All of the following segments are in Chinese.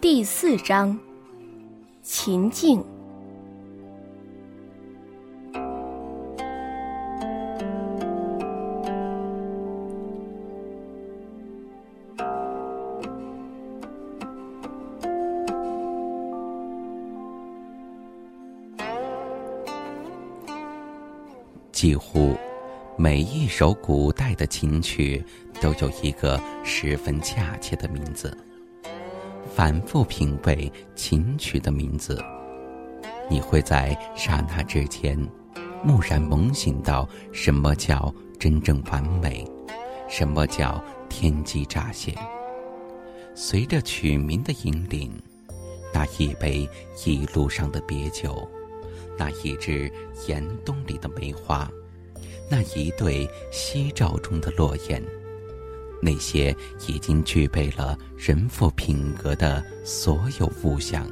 第四章，秦境。几乎每一首古代的琴曲都有一个十分恰切的名字。反复品味琴曲的名字，你会在刹那之间，蓦然猛醒到什么叫真正完美，什么叫天机乍现。随着曲名的引领，那一杯一路上的别酒，那一支严冬里的梅花，那一对夕照中的落雁。那些已经具备了人妇品格的所有物象，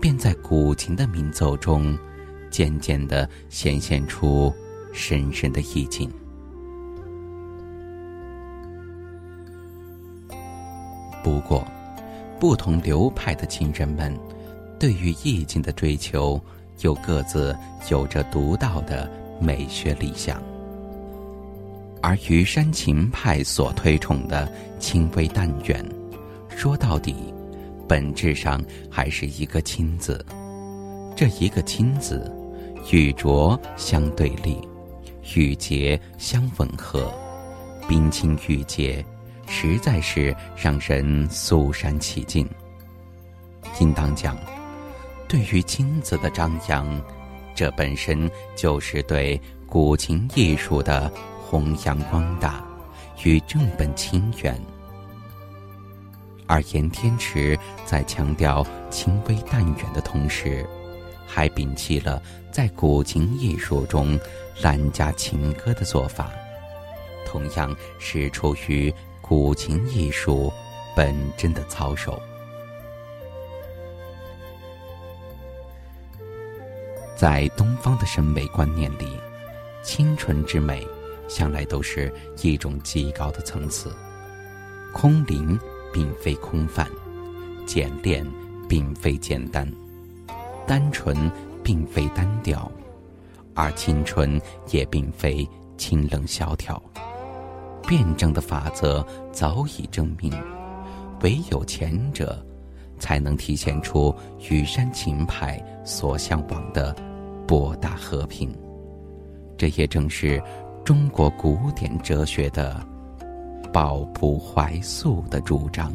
便在古琴的鸣奏中，渐渐地显现出深深的意境。不过，不同流派的琴人们，对于意境的追求，又各自有着独到的美学理想。而虞山琴派所推崇的轻微淡远，说到底，本质上还是一个“清”字。这一个“清”字，与浊相对立，与洁相吻合，冰清玉洁，实在是让人肃然起敬。应当讲，对于“金子的张扬，这本身就是对古琴艺术的。弘扬光大，与正本清源。而严天池在强调清微淡远的同时，还摒弃了在古琴艺术中滥加情歌的做法，同样是出于古琴艺术本真的操守。在东方的审美观念里，清纯之美。向来都是一种极高的层次，空灵并非空泛，简练并非简单，单纯并非单调，而清纯也并非清冷萧条。辩证的法则早已证明，唯有前者，才能体现出羽山琴派所向往的博大和平。这也正是。中国古典哲学的抱朴怀素的主张。